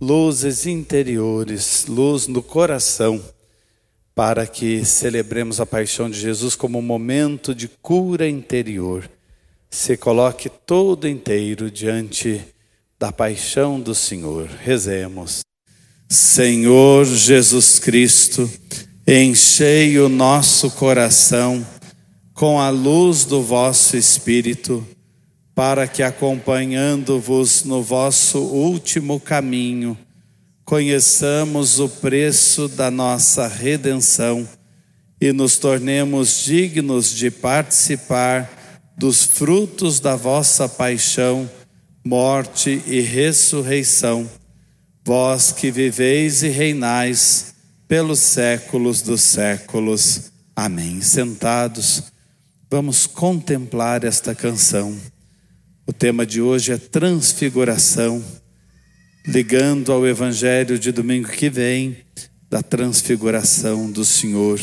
luzes interiores, luz no coração, para que celebremos a paixão de Jesus como um momento de cura interior. Se coloque todo inteiro diante da paixão do Senhor. Rezemos. Senhor Jesus Cristo, enchei o nosso coração com a luz do vosso Espírito, para que, acompanhando-vos no vosso último caminho, conheçamos o preço da nossa redenção e nos tornemos dignos de participar dos frutos da vossa paixão, morte e ressurreição vós que viveis e reinais pelos séculos dos séculos. Amém. Sentados, vamos contemplar esta canção. O tema de hoje é transfiguração, ligando ao evangelho de domingo que vem, da transfiguração do Senhor.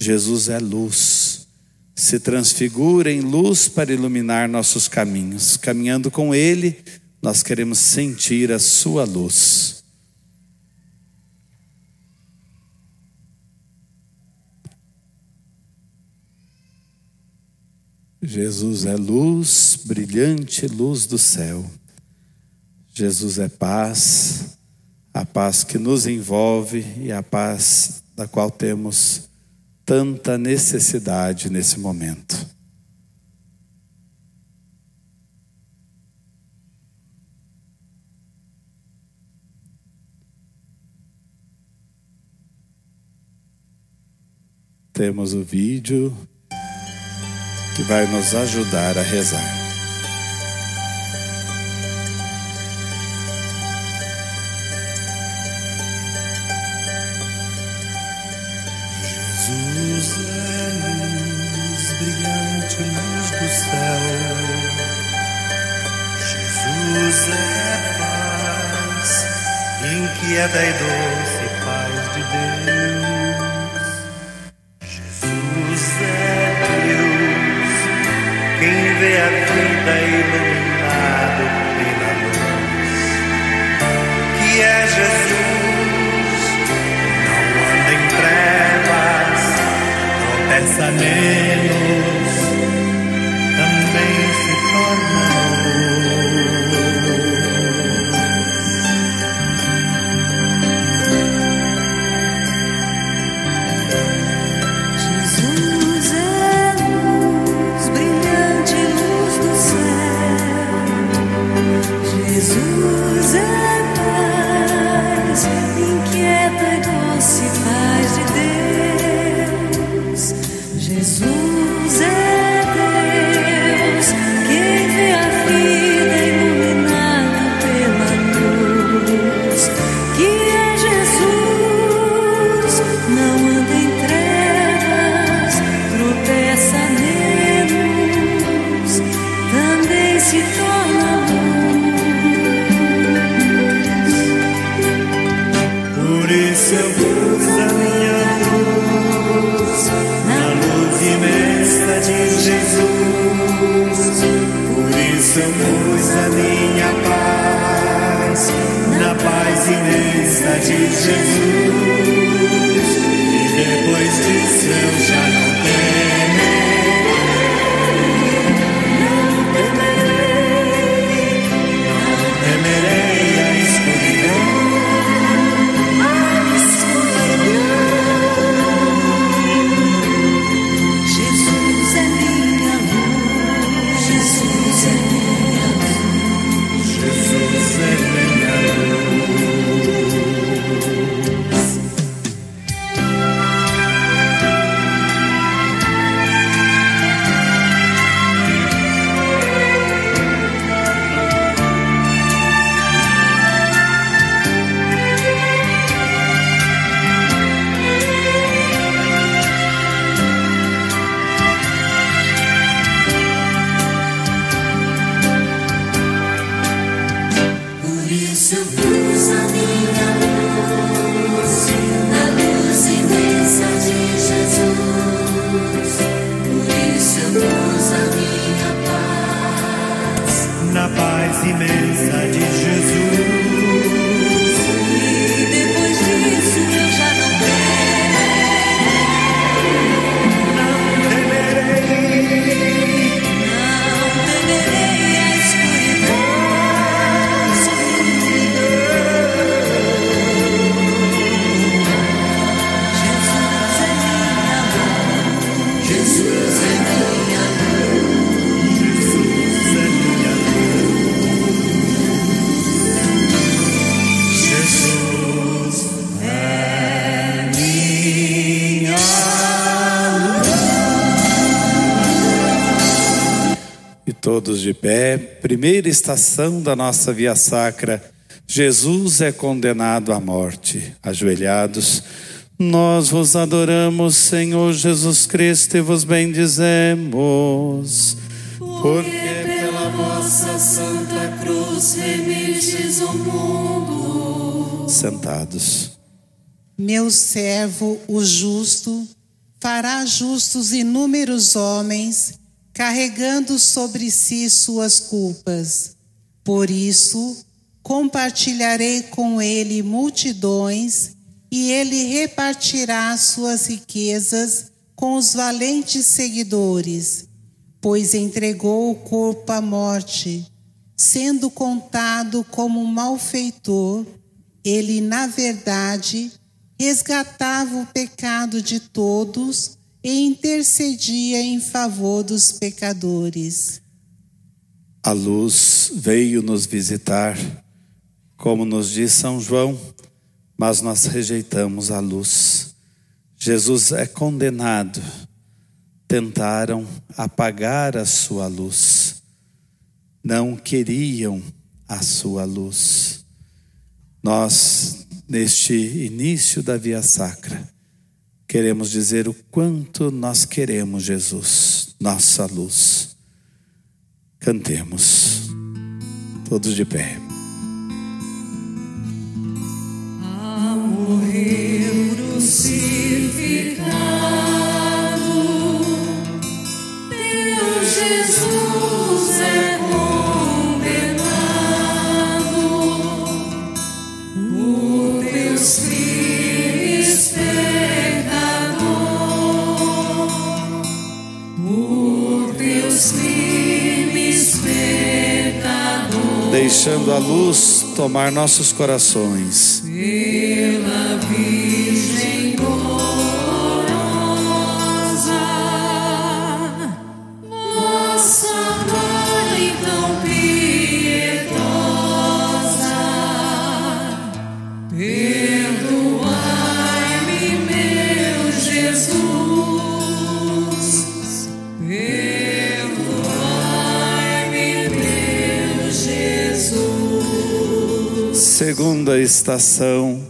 Jesus é luz, se transfigura em luz para iluminar nossos caminhos. Caminhando com Ele, nós queremos sentir a Sua luz. Jesus é luz, brilhante luz do céu. Jesus é paz, a paz que nos envolve e a paz da qual temos tanta necessidade nesse momento. temos o vídeo que vai nos ajudar a rezar. Jesus é luz, brilhante luz do céu. Jesus é paz, inquieta e doce vê a vida iluminado pela luz, que é Jesus. Não anda em trevas, tropeça menos, Todos de pé, primeira estação da nossa via sacra. Jesus é condenado à morte. Ajoelhados, nós vos adoramos, Senhor Jesus Cristo, e vos bendizemos. Porque pela vossa santa cruz remistes o mundo. Sentados. Meu servo, o justo, fará justos inúmeros homens, carregando sobre si suas culpas. Por isso, compartilharei com ele multidões, e ele repartirá suas riquezas com os valentes seguidores, pois entregou o corpo à morte, sendo contado como um malfeitor, ele, na verdade, resgatava o pecado de todos e intercedia em favor dos pecadores. A luz veio nos visitar, como nos diz São João, mas nós rejeitamos a luz. Jesus é condenado. Tentaram apagar a sua luz, não queriam a sua luz. Nós, neste início da Via Sacra, queremos dizer o quanto nós queremos Jesus, nossa luz. Cantemos, todos de pé. Deixando a luz tomar nossos corações. Pela Virgem Segunda estação,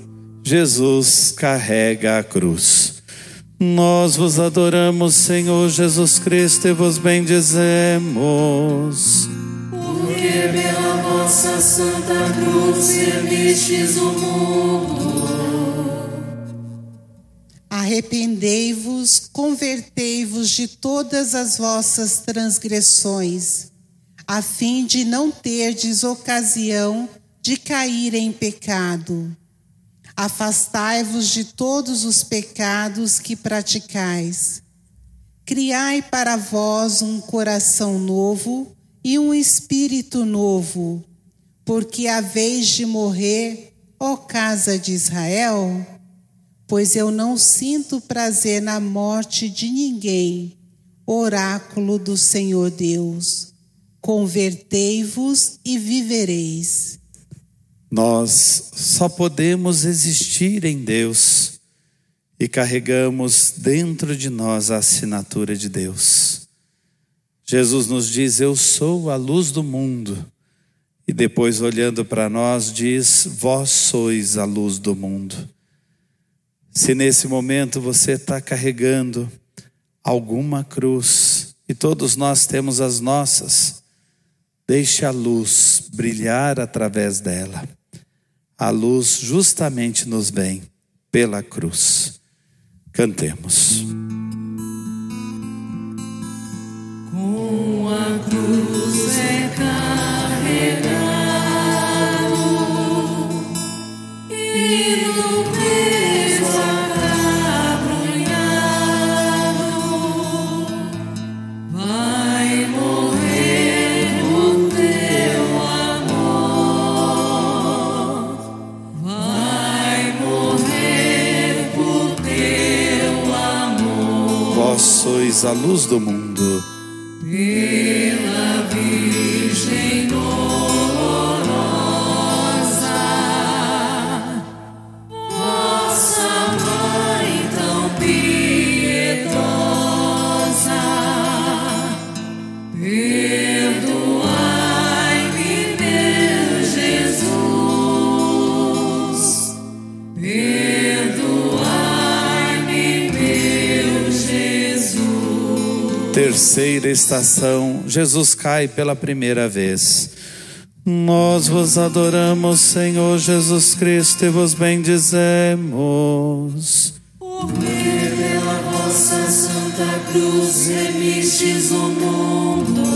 Jesus carrega a cruz. Nós vos adoramos, Senhor Jesus Cristo, e vos bendizemos. Porque pela vossa santa cruz remistes o mundo. Arrependei-vos, convertei-vos de todas as vossas transgressões, a fim de não terdes ocasião de cair em pecado. Afastai-vos de todos os pecados que praticais. Criai para vós um coração novo e um espírito novo, porque a vez de morrer, ó casa de Israel, pois eu não sinto prazer na morte de ninguém. Oráculo do Senhor Deus. Convertei-vos e vivereis. Nós só podemos existir em Deus e carregamos dentro de nós a assinatura de Deus. Jesus nos diz: Eu sou a luz do mundo. E depois, olhando para nós, diz: Vós sois a luz do mundo. Se nesse momento você está carregando alguma cruz, e todos nós temos as nossas, deixe a luz brilhar através dela. A luz justamente nos vem pela cruz. Cantemos. Com a cruz é carregado e a luz do mundo. Estação, Jesus cai pela primeira vez. Nós vos adoramos, Senhor Jesus Cristo, e vos bendizemos. Porque pela vossa santa cruz remistes o mundo.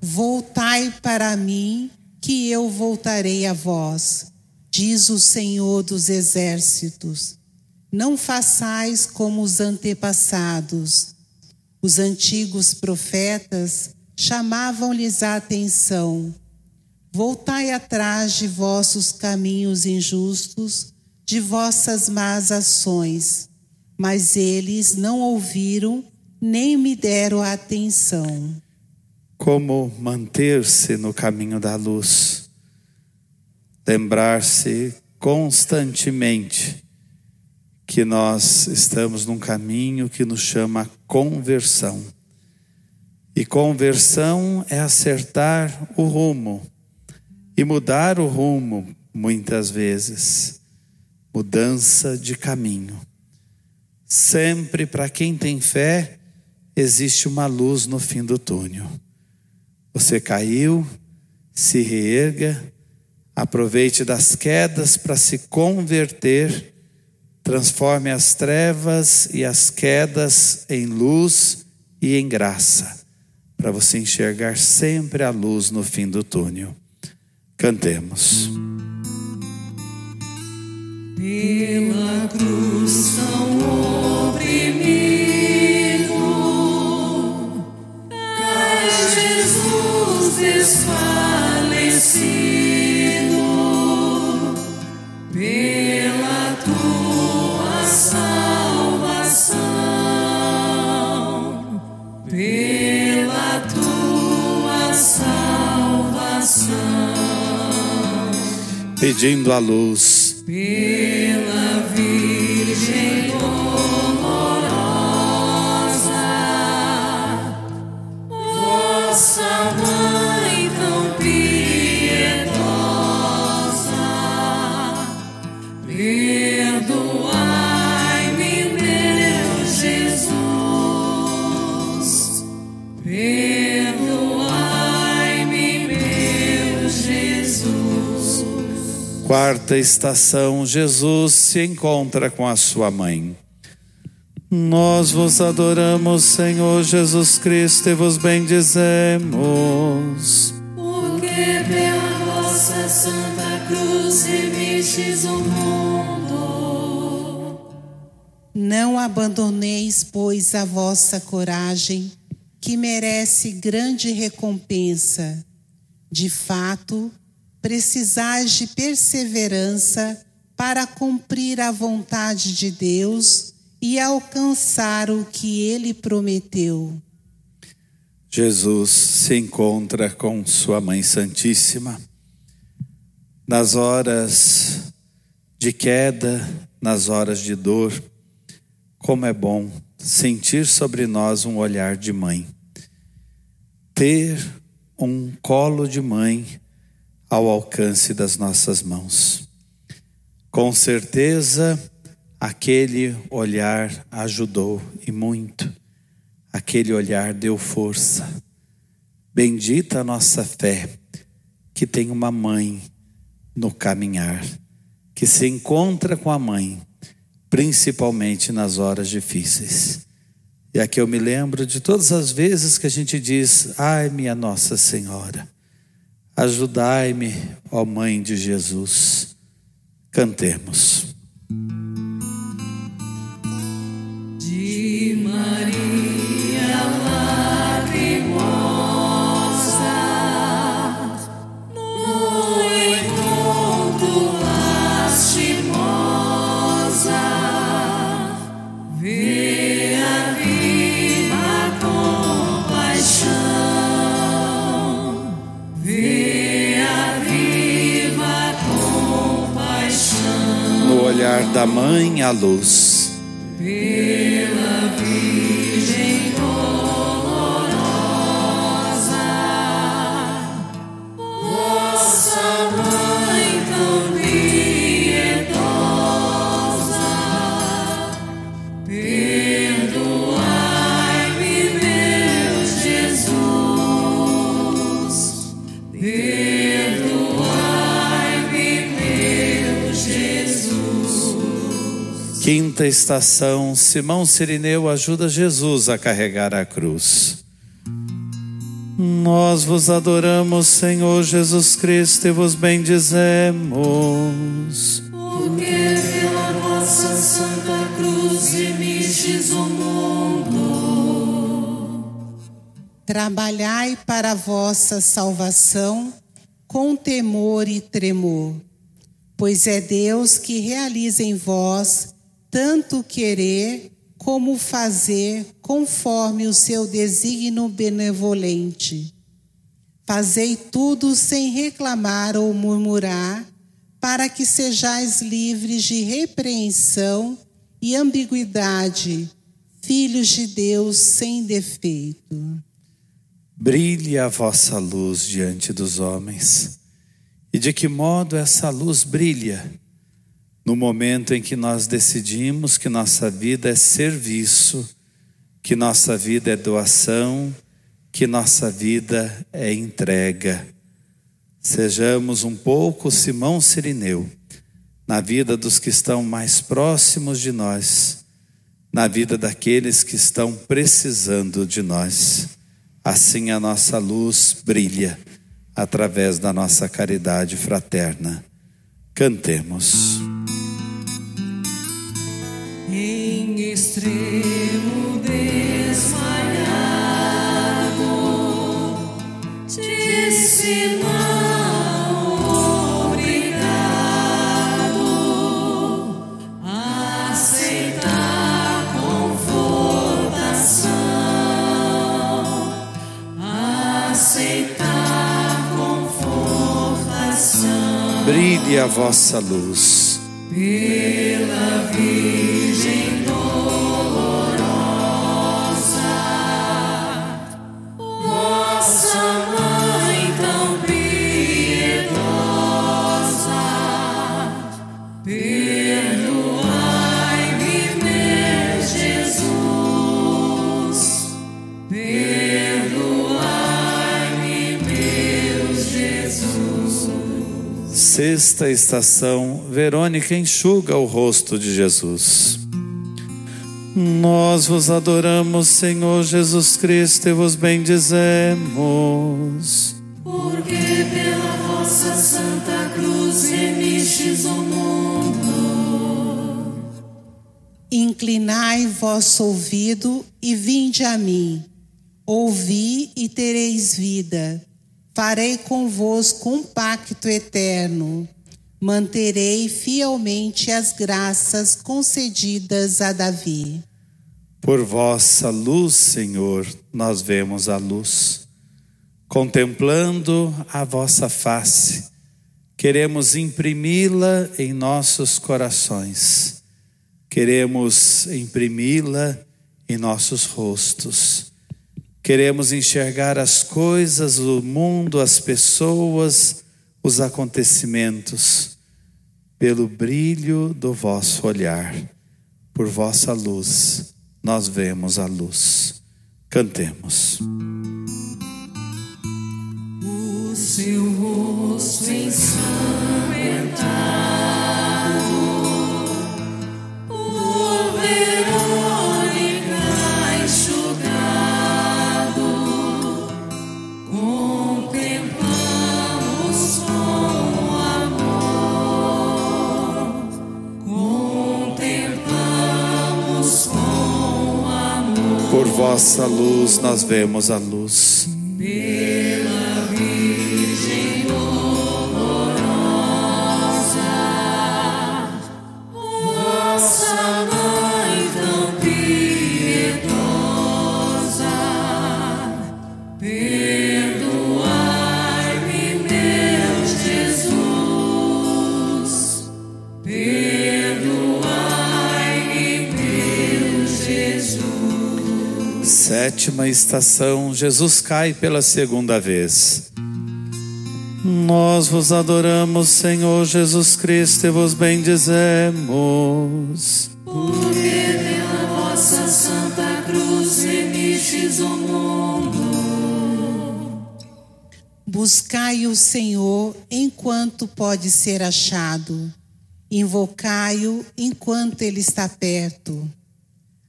Voltai para mim, que eu voltarei a vós, diz o Senhor dos Exércitos. Não façais como os antepassados. Os antigos profetas chamavam-lhes a atenção. Voltai atrás de vossos caminhos injustos, de vossas más ações. Mas eles não ouviram, nem me deram atenção. Como manter-se no caminho da luz? Lembrar-se constantemente que nós estamos num caminho que nos chama conversão. E conversão é acertar o rumo e mudar o rumo, muitas vezes. Mudança de caminho. Sempre para quem tem fé, existe uma luz no fim do túnel. Você caiu, se reerga, aproveite das quedas para se converter, transforme as trevas e as quedas em luz e em graça, para você enxergar sempre a luz no fim do túnel. Cantemos. Pela cruz tão oprimido, Jesus desfalecido. Pedindo a luz, Pela Virgem quarta estação, Jesus se encontra com a sua mãe. Nós vos adoramos, Senhor Jesus Cristo, e vos bendizemos. Porque pela vossa santa cruz remistes o mundo. Não abandoneis, pois, a vossa coragem, que merece grande recompensa. De fato, precisais de perseverança para cumprir a vontade de Deus e alcançar o que ele prometeu. Jesus se encontra com Sua Mãe Santíssima. Nas horas de queda, nas horas de dor, como é bom sentir sobre nós um olhar de mãe. Ter um colo de mãe ao alcance das nossas mãos. Com certeza, aquele olhar ajudou e muito. Aquele olhar deu força. Bendita a nossa fé, que tem uma mãe no caminhar, que se encontra com a mãe, principalmente nas horas difíceis. E aqui eu me lembro de todas as vezes que a gente diz: Ai, minha Nossa Senhora, ajudai-me, ó Mãe de Jesus. Cantemos. Da mãe, a luz. Quinta estação: Simão Sirineu ajuda Jesus a carregar a cruz. Nós vos adoramos, Senhor Jesus Cristo, e vos bendizemos. Porque pela vossa santa cruz remistes o mundo. Trabalhai para a vossa salvação com temor e tremor, pois é Deus que realiza em vós tanto querer como fazer conforme o seu desígnio benevolente. Fazei tudo sem reclamar ou murmurar, para que sejais livres de repreensão e ambiguidade, filhos de Deus sem defeito. Brilhe a vossa luz diante dos homens. E de que modo essa luz brilha? No momento em que nós decidimos que nossa vida é serviço, que nossa vida é doação, que nossa vida é entrega. Sejamos um pouco Simão Sirineu na vida dos que estão mais próximos de nós, na vida daqueles que estão precisando de nós. Assim a nossa luz brilha através da nossa caridade fraterna. Cantemos. Extremo desmaiado, disse não, obrigado, aceitar confortação, aceitar confortação. Brilhe a vossa luz. Pela Virgem Sexta estação, Verônica enxuga o rosto de Jesus. Nós vos adoramos, Senhor Jesus Cristo, e vos bendizemos. Porque pela vossa santa cruz remistes o mundo. Inclinai vosso ouvido e vinde a mim. Ouvi e tereis vida. Farei convosco um pacto eterno. Manterei fielmente as graças concedidas a Davi. Por vossa luz, Senhor, nós vemos a luz. Contemplando a vossa face, queremos imprimi-la em nossos corações. Queremos imprimi-la em nossos rostos. Queremos enxergar as coisas, o mundo, as pessoas, os acontecimentos, pelo brilho do vosso olhar, por vossa luz, nós vemos a luz. Cantemos. O seu rosto ensanguentado, vossa luz, nós vemos a luz. Estação, Jesus cai pela segunda vez. Nós vos adoramos, Senhor Jesus Cristo, e vos bendizemos. Porque pela vossa santa cruz remistes o mundo. Buscai o Senhor enquanto pode ser achado. Invocai-o enquanto ele está perto.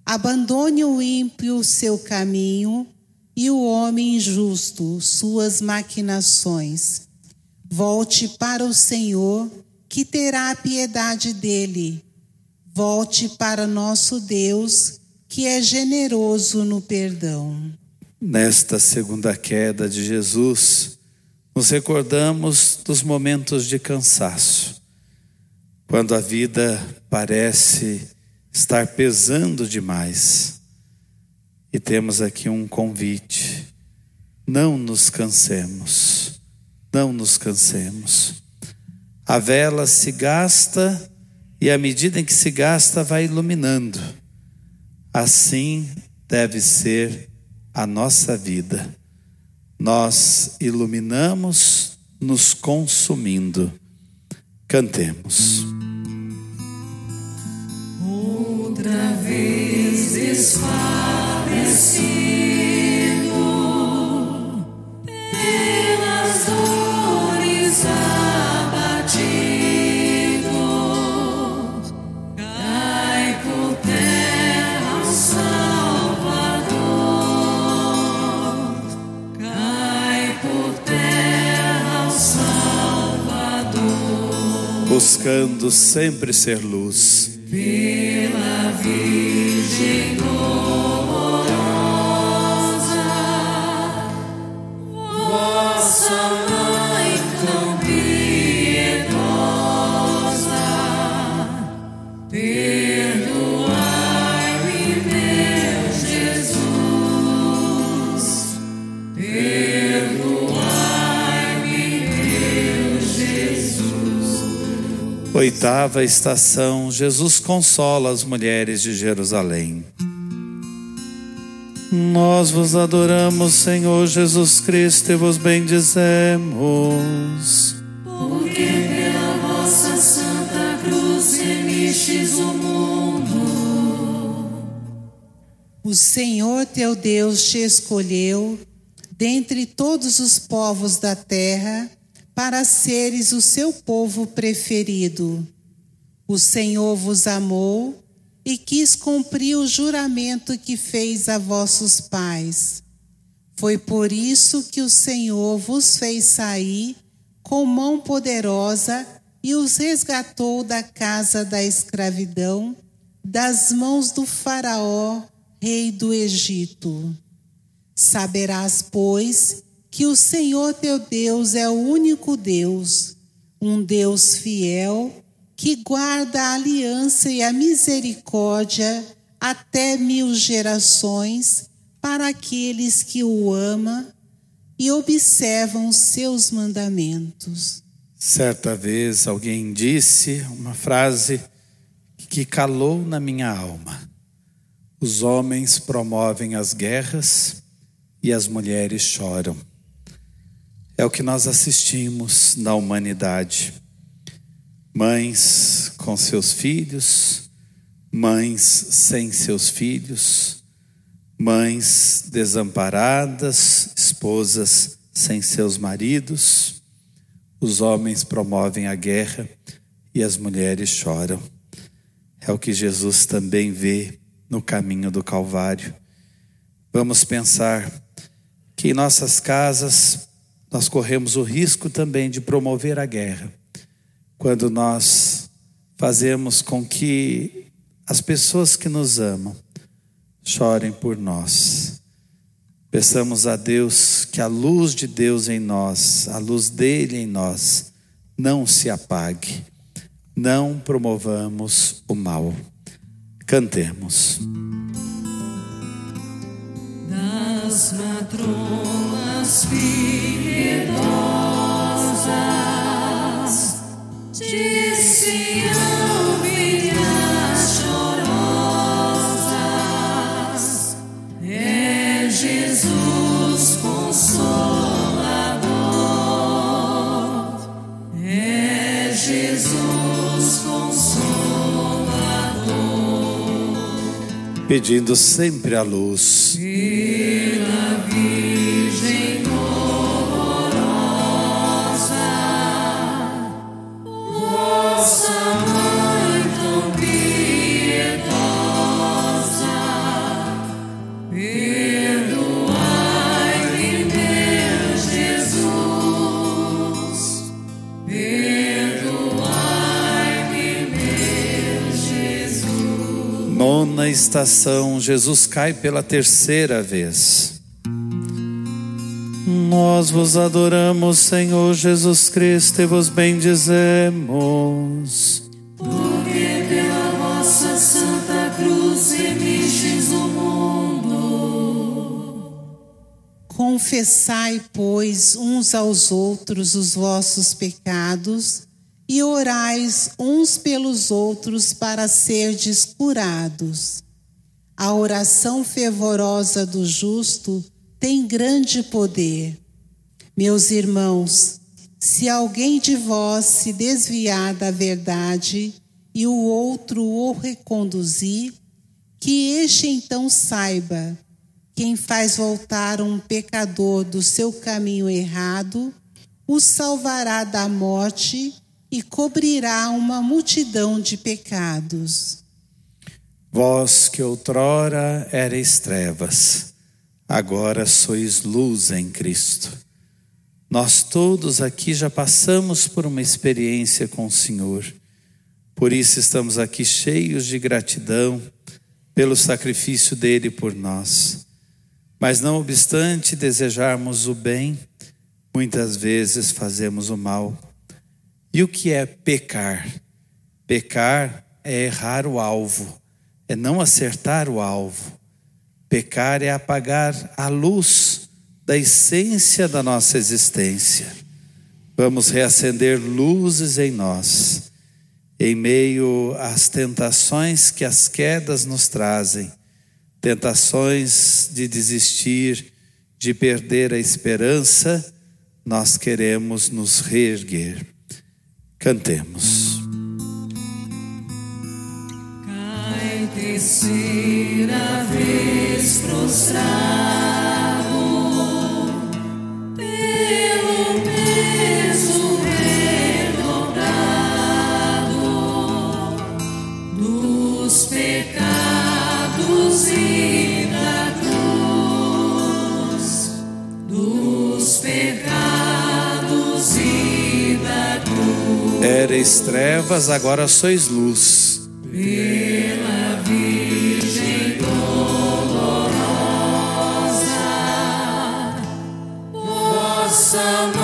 Abandone o ímpio seu caminho e o homem injusto suas maquinações. Volte para o Senhor, que terá piedade dele. Volte para nosso Deus, que é generoso no perdão. Nesta segunda queda de Jesus, nos recordamos dos momentos de cansaço, quando a vida parece estar pesando demais. E temos aqui um convite: não nos cansemos, não nos cansemos. A vela se gasta e à medida em que se gasta, vai iluminando. Assim deve ser a nossa vida. Nós iluminamos nos consumindo. Cantemos. Outra vez desfalecido pelas dores abatido, cai por terra o Salvador, cai por terra o Salvador. Buscando sempre ser luz. Pela Virgem dolorosa, Oitava estação: Jesus consola as mulheres de Jerusalém. Nós vos adoramos, Senhor Jesus Cristo, e vos bendizemos. Porque pela vossa santa cruz remistes o mundo. O Senhor teu Deus te escolheu dentre todos os povos da terra para seres o seu povo preferido. O Senhor vos amou e quis cumprir o juramento que fez a vossos pais. Foi por isso que o Senhor vos fez sair com mão poderosa e os resgatou da casa da escravidão, das mãos do Faraó, rei do Egito. Saberás, pois, que o Senhor teu Deus é o único Deus, um Deus fiel, que guarda a aliança e a misericórdia até mil gerações para aqueles que o amam e observam seus mandamentos. Certa vez alguém disse uma frase que calou na minha alma: Os homens promovem as guerras e as mulheres choram. É o que nós assistimos na humanidade. Mães com seus filhos, mães sem seus filhos, mães desamparadas, esposas sem seus maridos. Os homens promovem a guerra e as mulheres choram. É o que Jesus também vê no caminho do Calvário. Vamos pensar que em nossas casas nós corremos o risco também de promover a guerra, quando nós fazemos com que as pessoas que nos amam chorem por nós. Peçamos a Deus que a luz de Deus em nós, a luz dele em nós, não se apague, não promovamos o mal. Cantemos. Das matronas piedosas Pedindo sempre a luz. Virgem nona estação, Jesus cai pela terceira vez. Nós vos adoramos, Senhor Jesus Cristo, e vos bendizemos. Porque pela vossa santa cruz remistes o mundo. Confessai, pois, uns aos outros os vossos pecados e orais uns pelos outros para serdes curados. A oração fervorosa do justo tem grande poder. Meus irmãos, se alguém de vós se desviar da verdade e o outro o reconduzir, que este então saiba: quem faz voltar um pecador do seu caminho errado, o salvará da morte e cobrirá uma multidão de pecados. Vós que outrora erais trevas, agora sois luz em Cristo. Nós todos aqui já passamos por uma experiência com o Senhor. Por isso estamos aqui cheios de gratidão pelo sacrifício dele por nós. Mas não obstante desejarmos o bem, muitas vezes fazemos o mal. E o que é pecar? Pecar é errar o alvo, é não acertar o alvo. Pecar é apagar a luz da essência da nossa existência. Vamos reacender luzes em nós, em meio às tentações que as quedas nos trazem tentações de desistir, de perder a esperança, nós queremos nos reerguer. Cantemos. Cai terceira vez prostrado Éreis trevas, agora sois luz. Pela Virgem dolorosa, vossa mãe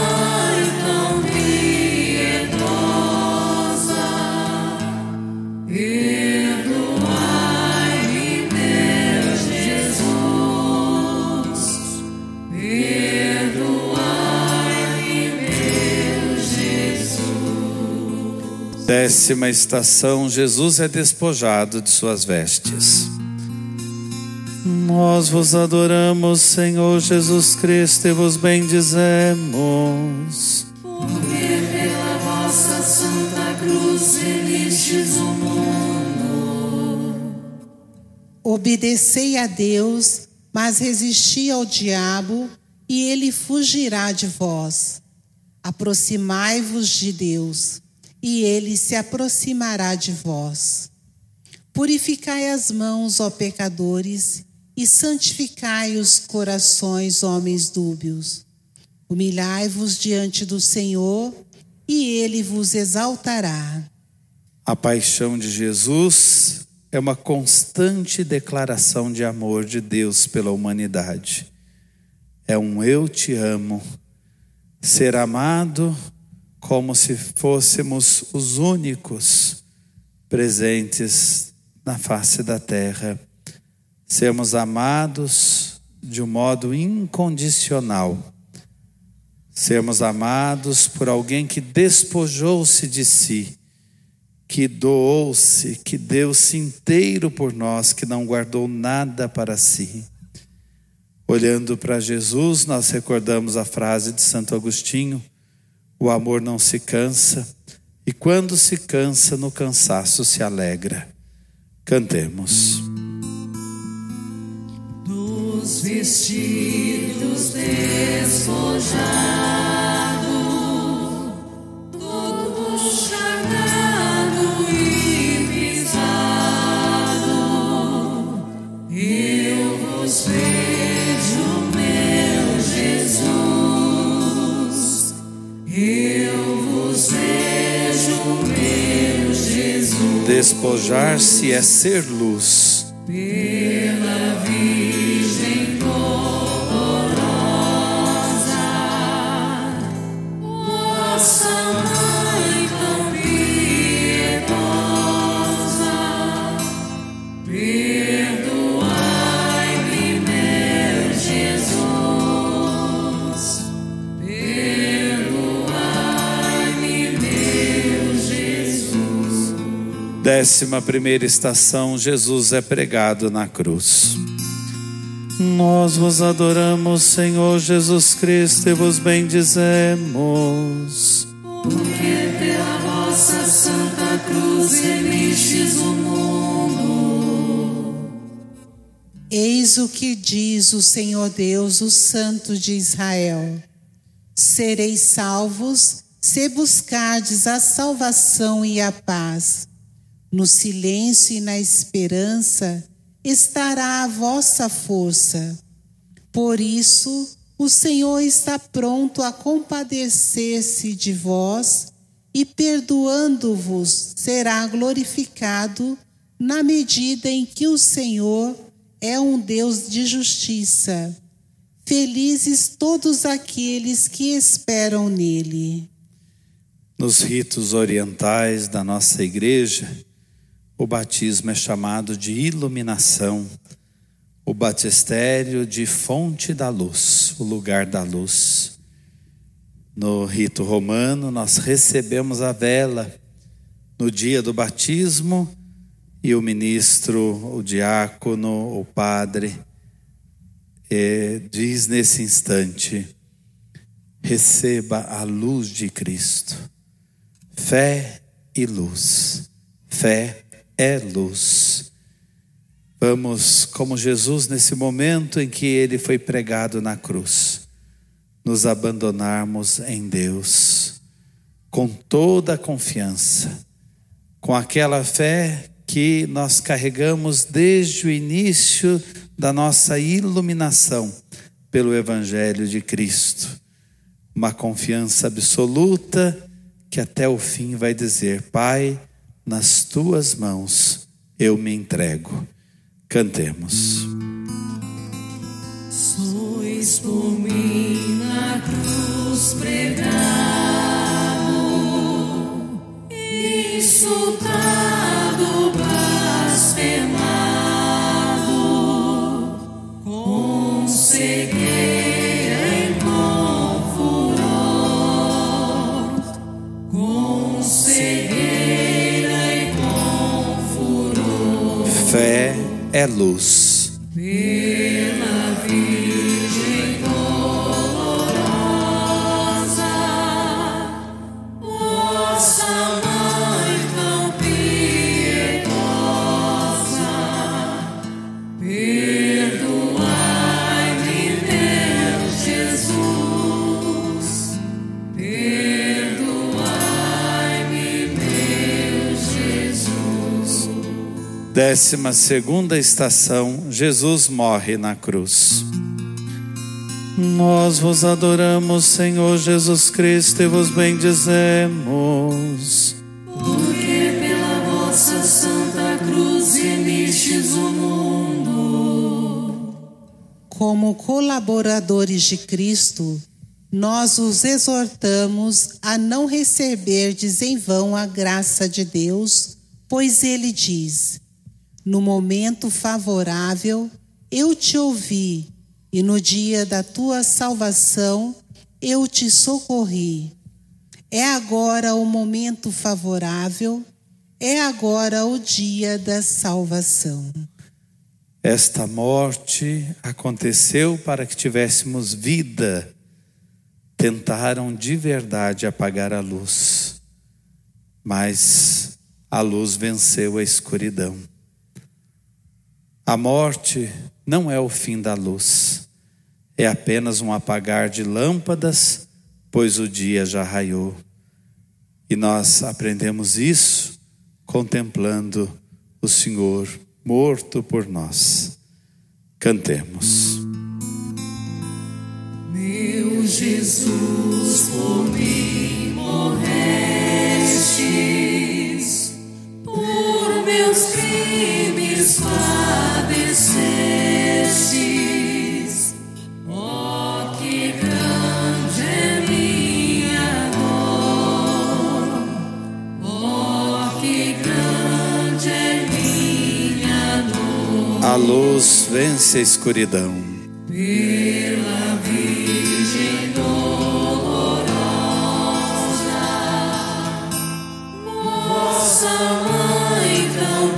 Décima estação, Jesus é despojado de suas vestes. Nós vos adoramos, Senhor Jesus Cristo, e vos bendizemos. Porque pela vossa santa cruz remistes o mundo. Obedecei a Deus, mas resisti ao diabo, e ele fugirá de vós. Aproximai-vos de Deus, e ele se aproximará de vós. Purificai as mãos, ó pecadores, e santificai os corações, homens dúbios. Humilhai-vos diante do Senhor, e ele vos exaltará. A paixão de Jesus é uma constante declaração de amor de Deus pela humanidade. É um eu te amo. Ser amado como se fôssemos os únicos presentes na face da terra. Sermos amados de um modo incondicional. Sermos amados por alguém que despojou-se de si que doou-se, que deu-se inteiro por nós, que não guardou nada para si. Olhando para Jesus, nós recordamos a frase de Santo Agostinho: o amor não se cansa, e quando se cansa, no cansaço se alegra. Cantemos. Dos vestidos despojado, Despojar-se é ser luz. pela Virgem Décima primeira estação, Jesus é pregado na cruz. Nós vos adoramos, Senhor Jesus Cristo, e vos bendizemos. Porque pela vossa santa cruz remistes o mundo. Eis o que diz o Senhor Deus, o Santo de Israel: Sereis salvos se buscardes a salvação e a paz. No silêncio e na esperança estará a vossa força. Por isso, o Senhor está pronto a compadecer-se de vós e, perdoando-vos, será glorificado na medida em que o Senhor é um Deus de justiça. Felizes todos aqueles que esperam nele. Nos ritos orientais da nossa igreja, o batismo é chamado de iluminação, o batistério de fonte da luz, o lugar da luz. No rito romano, nós recebemos a vela no dia do batismo e o ministro, o diácono, o padre, eh, diz nesse instante: receba a luz de Cristo. Fé e luz. Fé é luz. Vamos, como Jesus, nesse momento em que ele foi pregado na cruz, nos abandonarmos em Deus, com toda a confiança, com aquela fé que nós carregamos desde o início da nossa iluminação pelo Evangelho de Cristo. Uma confiança absoluta que até o fim vai dizer: Pai, nas tuas mãos eu me entrego. Cantemos. Sois por mim na cruz pregado, insultado, blasfemado, com é Décima segunda estação, Jesus morre na cruz. Nós vos adoramos, Senhor Jesus Cristo, e vos bendizemos. Porque pela vossa santa cruz remistes o mundo. Como colaboradores de Cristo, nós os exortamos a não receberdes em vão a graça de Deus, pois ele diz: No momento favorável eu te ouvi, e no dia da tua salvação eu te socorri. É agora o momento favorável, é agora o dia da salvação. Esta morte aconteceu para que tivéssemos vida. Tentaram de verdade apagar a luz, mas a luz venceu a escuridão. A morte não é o fim da luz, é apenas um apagar de lâmpadas, pois o dia já raiou. E nós aprendemos isso contemplando o Senhor morto por nós. Cantemos. Meu Jesus, por mim morrestes, por meus crimes padecestes. descestes, que grande minha dor, que grande minha dor. A luz vence a escuridão. Pela Virgem dolorosa, vossa mãe tão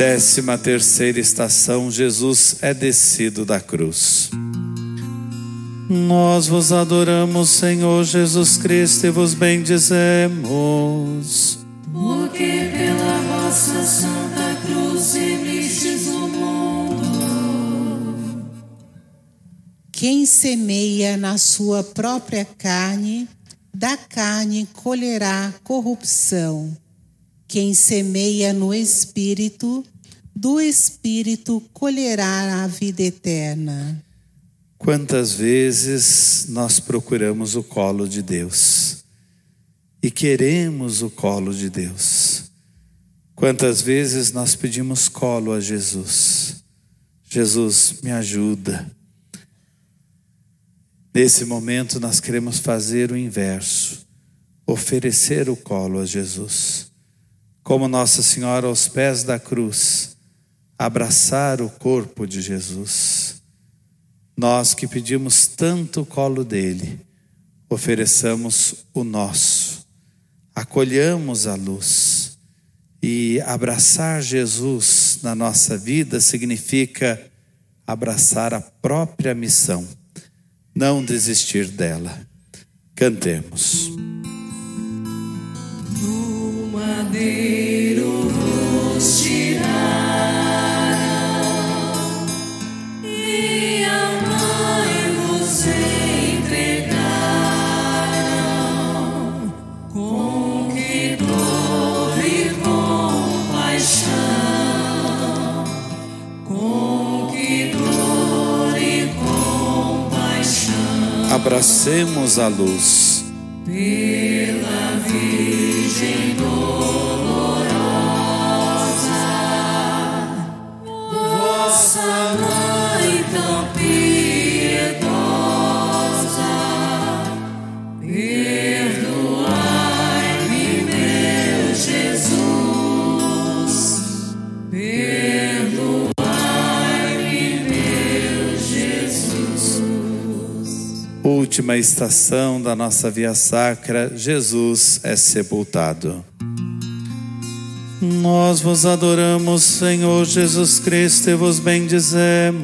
Décima terceira estação, Jesus é descido da cruz. Nós vos adoramos, Senhor Jesus Cristo, e vos bendizemos. Porque pela vossa santa cruz remistes o mundo. Quem semeia na sua própria carne, da carne colherá corrupção. Quem semeia no espírito, do espírito colherá a vida eterna. Quantas vezes nós procuramos o colo de Deus e queremos o colo de Deus? Quantas vezes nós pedimos colo a Jesus? Jesus, me ajuda. Nesse momento, nós queremos fazer o inverso, oferecer o colo a Jesus. Como Nossa Senhora aos pés da cruz, abraçar o corpo de Jesus. Nós que pedimos tanto o colo dele, ofereçamos o nosso, acolhamos a luz. E abraçar Jesus na nossa vida significa abraçar a própria missão, não desistir dela. Cantemos. Do madeiro Abracemos a luz. Pela Virgem dolorosa, vossa mãe tão Última estação da nossa via sacra, Jesus é sepultado. Nós vos adoramos, Senhor Jesus Cristo, e vos bendizemos.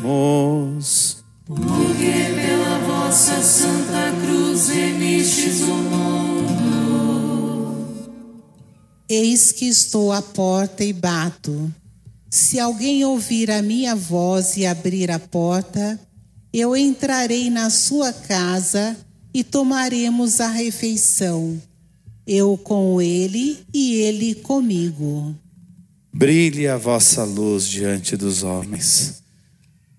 Porque pela vossa santa cruz remistes o mundo. Eis que estou à porta e bato. Se alguém ouvir a minha voz e abrir a porta, eu entrarei na sua casa e tomaremos a refeição. Eu com ele e ele comigo. Brilhe a vossa luz diante dos homens.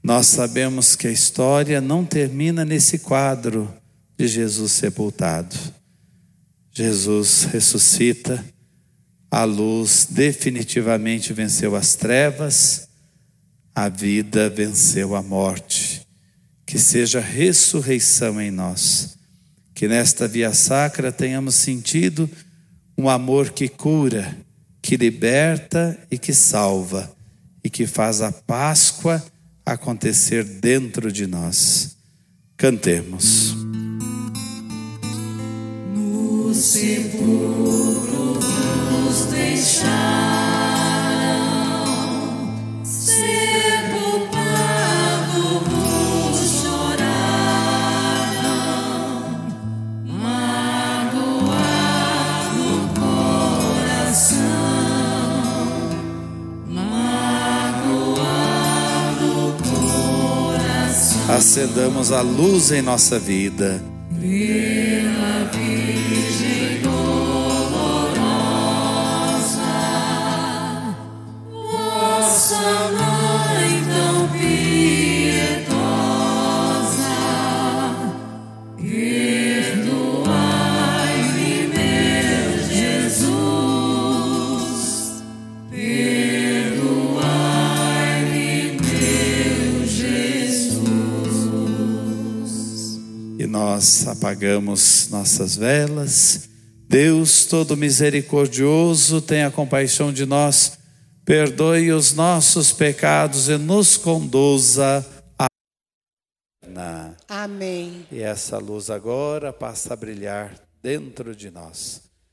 Nós sabemos que a história não termina nesse quadro de Jesus sepultado. Jesus ressuscita, a luz definitivamente venceu as trevas, a vida venceu a morte. Que seja ressurreição em nós. Que nesta via sacra tenhamos sentido um amor que cura, que liberta e que salva, e que faz a Páscoa acontecer dentro de nós. Cantemos. No sepulcro nos deixaram, Acendamos a luz em nossa vida. Apagamos nossas velas. Deus todo misericordioso, tenha compaixão de nós, perdoe os nossos pecados e nos conduza à Amém. E essa luz agora passa a brilhar dentro de nós.